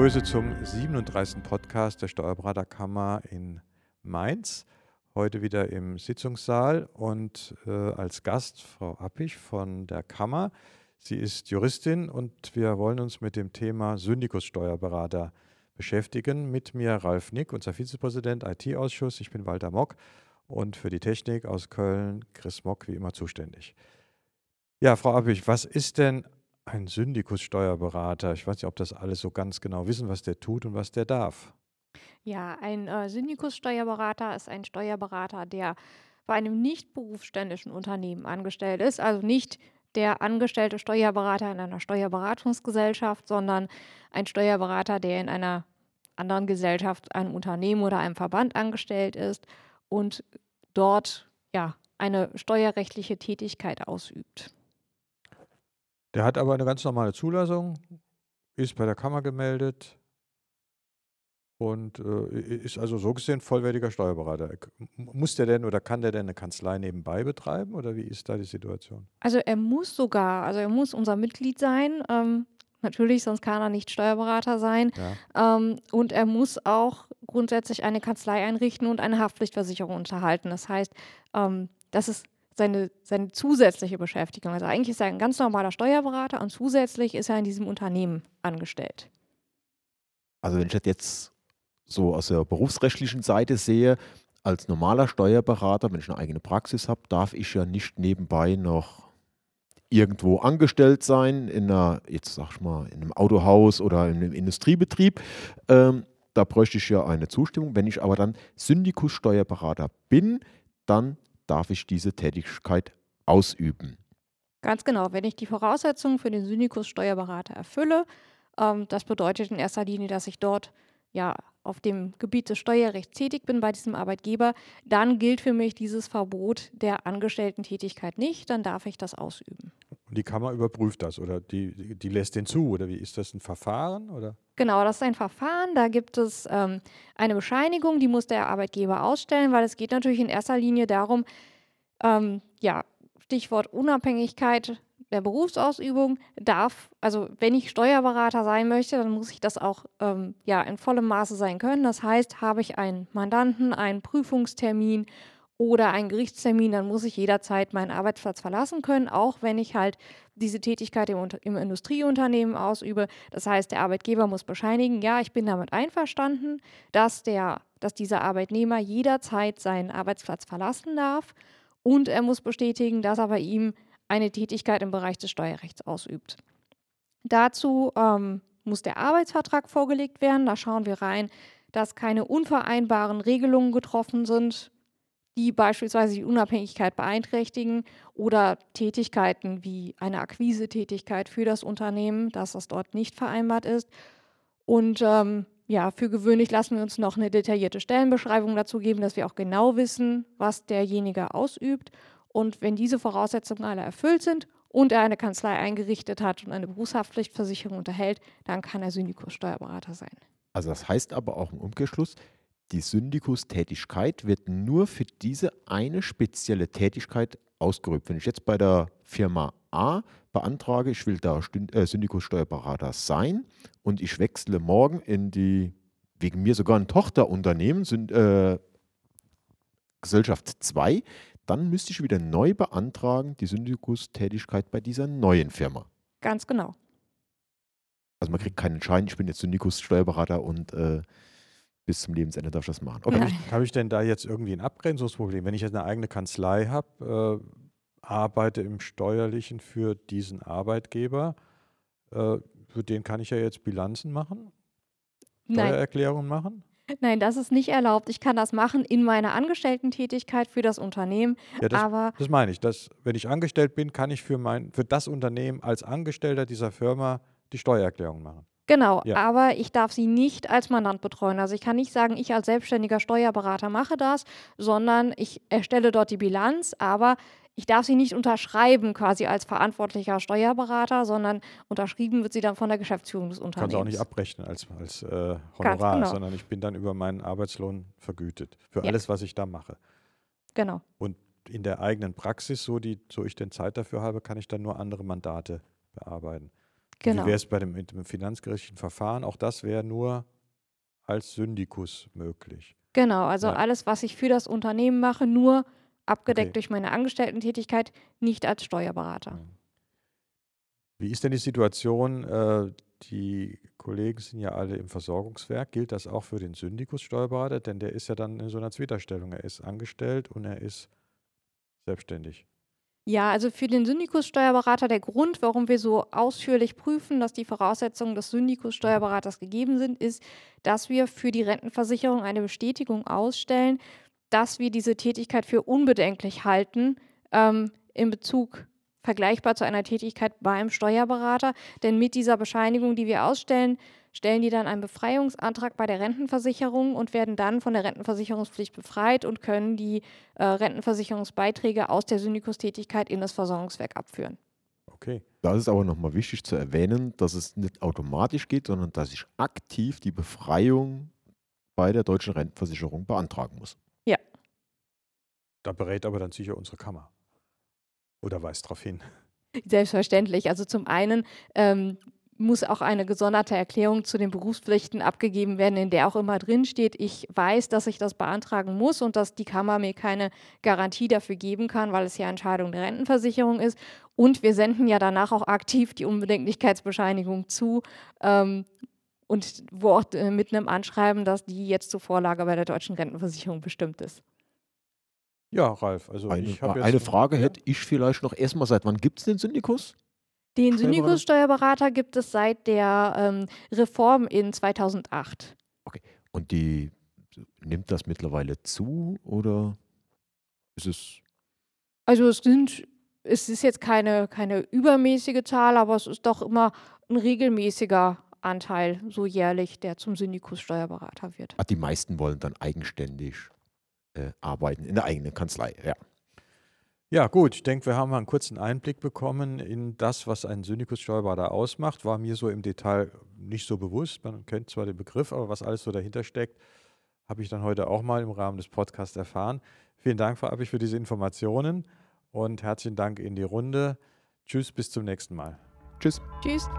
begrüße zum 37. Podcast der Steuerberaterkammer in Mainz. Heute wieder im Sitzungssaal und äh, als Gast Frau Appich von der Kammer. Sie ist Juristin und wir wollen uns mit dem Thema Syndikus-Steuerberater beschäftigen. Mit mir Ralf Nick, unser Vizepräsident IT-Ausschuss. Ich bin Walter Mock und für die Technik aus Köln Chris Mock wie immer zuständig. Ja, Frau Appich, was ist denn ein Syndikus-Steuerberater? Ich weiß nicht, ob das alles so ganz genau wissen, was der tut und was der darf. Ja, ein äh, Syndikus-Steuerberater ist ein Steuerberater, der bei einem nicht berufsständischen Unternehmen angestellt ist, also nicht der angestellte Steuerberater in einer Steuerberatungsgesellschaft, sondern ein Steuerberater, der in einer anderen Gesellschaft, einem Unternehmen oder einem Verband angestellt ist und dort ja eine steuerrechtliche Tätigkeit ausübt. Der hat aber eine ganz normale Zulassung, ist bei der Kammer gemeldet und äh, ist also so gesehen vollwertiger Steuerberater. Muss der denn oder kann der denn eine Kanzlei nebenbei betreiben oder wie ist da die Situation? Also er muss sogar, also er muss unser Mitglied sein. Ähm, natürlich, sonst kann er nicht Steuerberater sein. Ja. Ähm, und er muss auch grundsätzlich eine Kanzlei einrichten und eine Haftpflichtversicherung unterhalten. Das heißt, ähm, das ist seine, seine zusätzliche Beschäftigung. Also eigentlich ist er ein ganz normaler Steuerberater und zusätzlich ist er in diesem Unternehmen angestellt. Also wenn ich das jetzt so aus der berufsrechtlichen Seite sehe, als normaler Steuerberater, wenn ich eine eigene Praxis habe, darf ich ja nicht nebenbei noch irgendwo angestellt sein, in einer, jetzt sag ich mal, in einem Autohaus oder in einem Industriebetrieb. Ähm, da bräuchte ich ja eine Zustimmung. Wenn ich aber dann Syndikus-Steuerberater bin, dann darf ich diese Tätigkeit ausüben. Ganz genau. Wenn ich die Voraussetzungen für den Syndikus-Steuerberater erfülle, ähm, das bedeutet in erster Linie, dass ich dort ja auf dem Gebiet des Steuerrechts tätig bin bei diesem Arbeitgeber, dann gilt für mich dieses Verbot der Angestellten-Tätigkeit nicht, dann darf ich das ausüben. Und die Kammer überprüft das oder die, die lässt den zu oder wie ist das ein Verfahren oder? Genau, das ist ein Verfahren. Da gibt es ähm, eine Bescheinigung, die muss der Arbeitgeber ausstellen, weil es geht natürlich in erster Linie darum, ähm, ja, Stichwort Unabhängigkeit der Berufsausübung darf, also wenn ich Steuerberater sein möchte, dann muss ich das auch ähm, ja, in vollem Maße sein können. Das heißt, habe ich einen Mandanten, einen Prüfungstermin oder einen Gerichtstermin, dann muss ich jederzeit meinen Arbeitsplatz verlassen können, auch wenn ich halt diese Tätigkeit im, im, Industrieunternehmen ausübe. Das heißt, der Arbeitgeber muss bescheinigen, ja, ich bin damit einverstanden, dass, der, dass dieser Arbeitnehmer jederzeit seinen Arbeitsplatz verlassen darf und er muss bestätigen, dass er bei ihm eine Tätigkeit im Bereich des Steuerrechts ausübt. Dazu ähm, muss der Arbeitsvertrag vorgelegt werden. Da schauen wir rein, dass keine unvereinbaren Regelungen getroffen sind die beispielsweise die Unabhängigkeit beeinträchtigen oder Tätigkeiten wie eine Akquise-Tätigkeit für das Unternehmen, dass das dort nicht vereinbart ist. Und ähm, ja, für gewöhnlich lassen wir uns noch eine detaillierte Stellenbeschreibung dazu geben, dass wir auch genau wissen, was derjenige ausübt. Und wenn diese Voraussetzungen alle erfüllt sind und er eine Kanzlei eingerichtet hat und eine Berufshaftpflichtversicherung unterhält, dann kann er Syndikus-Steuerberater sein. Also das heißt aber auch im Umkehrschluss, die Syndikustätigkeit wird nur für diese eine spezielle Tätigkeit ausgeübt. Wenn ich jetzt bei der Firma A beantrage, ich will da äh, Syndikussteuerberater sein und ich wechsle morgen in die, wegen mir sogar ein Tochterunternehmen, sind, äh, Gesellschaft 2, dann müsste ich wieder neu beantragen, die Syndikustätigkeit bei dieser neuen Firma. Ganz genau. Also man kriegt keinen Schein, ich bin jetzt Syndikus-Steuerberater und äh, bis zum Lebensende darf ich das machen. Okay. Habe ich, hab ich, denn da jetzt irgendwie ein Abgrenzungsproblem? Wenn ich jetzt eine eigene Kanzlei habe, äh, arbeite im Steuerlichen für diesen Arbeitgeber, äh, für den kann ich ja jetzt Bilanzen machen, Steuererklärungen machen? Nein, das ist nicht erlaubt. Ich kann das machen in meiner Angestellten-Tätigkeit für das Unternehmen. Ja, das, aber das meine ich. Dass, wenn ich angestellt bin, kann ich für, mein, für das Unternehmen als Angestellter dieser Firma die Steuererklärung machen. Genau, ja. aber ich darf sie nicht als Mandant betreuen. Also ich kann nicht sagen, ich als selbstständiger Steuerberater mache das, sondern ich erstelle dort die Bilanz, aber ich darf sie nicht unterschreiben quasi als verantwortlicher Steuerberater, sondern unterschrieben wird sie dann von der Geschäftsführung des Unternehmens. Kann sie auch nicht abrechnen als, als äh, Honorar, genau. sondern ich bin dann über meinen Arbeitslohn vergütet für ja. alles, was ich da mache. Genau. Und in der eigenen Praxis, so, die, so ich denn Zeit dafür habe, kann ich dann nur andere Mandate bearbeiten. Genau. Wie wäre es bei dem, mit dem finanzgerichtlichen Verfahren? Auch das wäre nur als Syndikus möglich. Genau, also Ja. alles, was ich für das Unternehmen mache, nur abgedeckt Okay. durch meine Angestellten-Tätigkeit, nicht als Steuerberater. Mhm. Wie ist denn die Situation? Äh, die Kollegen sind ja alle im Versorgungswerk. Gilt das auch für den Syndikus-Steuerberater? Denn der ist ja dann in so einer Zwieterstellung. Er ist angestellt und er ist selbstständig. Ja, also für den Syndikus-Steuerberater der Grund, warum wir so ausführlich prüfen, dass die Voraussetzungen des Syndikus-Steuerberaters gegeben sind, ist, dass wir für die Rentenversicherung eine Bestätigung ausstellen, dass wir diese Tätigkeit für unbedenklich halten ähm, in Bezug vergleichbar zu einer Tätigkeit beim Steuerberater. Denn mit dieser Bescheinigung, die wir ausstellen, stellen die dann einen Befreiungsantrag bei der Rentenversicherung und werden dann von der Rentenversicherungspflicht befreit und können die äh, Rentenversicherungsbeiträge aus der Syndikustätigkeit in das Versorgungswerk abführen. Okay. Da ist aber nochmal wichtig zu erwähnen, dass es nicht automatisch geht, sondern dass ich aktiv die Befreiung bei der deutschen Rentenversicherung beantragen muss. Da berät aber dann sicher unsere Kammer. Oder weist darauf hin. Selbstverständlich. Also zum einen ähm, muss auch eine gesonderte Erklärung zu den Berufspflichten abgegeben werden, in der auch immer drin steht, ich weiß, dass ich das beantragen muss und dass die Kammer mir keine Garantie dafür geben kann, weil es ja Entscheidung der Rentenversicherung ist. Und wir senden ja danach auch aktiv die Unbedenklichkeitsbescheinigung zu. Ähm, und wo auch äh, mit einem Anschreiben, dass die jetzt zur Vorlage bei der deutschen Rentenversicherung bestimmt ist. Ja, Ralf, also Eine, ich habe eine Frage ja, hätte ich vielleicht noch erstmal, seit wann gibt es den Syndikus? Den Steuerberater? Syndikus-Steuerberater gibt es seit der ähm, Reform in 2008. Und die nimmt das mittlerweile zu oder ist es Also es sind, es ist jetzt keine, keine übermäßige Zahl, aber es ist doch immer ein regelmäßiger Anteil, so jährlich, der zum Syndikus-Steuerberater wird. Ah, die meisten wollen dann eigenständig äh, arbeiten in der eigenen Kanzlei. Ja. Ja, gut, ich denke, wir haben mal einen kurzen Einblick bekommen in das, was ein Syndikus-Steuerberater ausmacht. War mir so im Detail nicht so bewusst. Man kennt zwar den Begriff, aber was alles so dahinter steckt, habe ich dann heute auch mal im Rahmen des Podcasts erfahren. Vielen Dank, Frau Appich, für diese Informationen und herzlichen Dank in die Runde. Tschüss, bis zum nächsten Mal. Tschüss. Tschüss.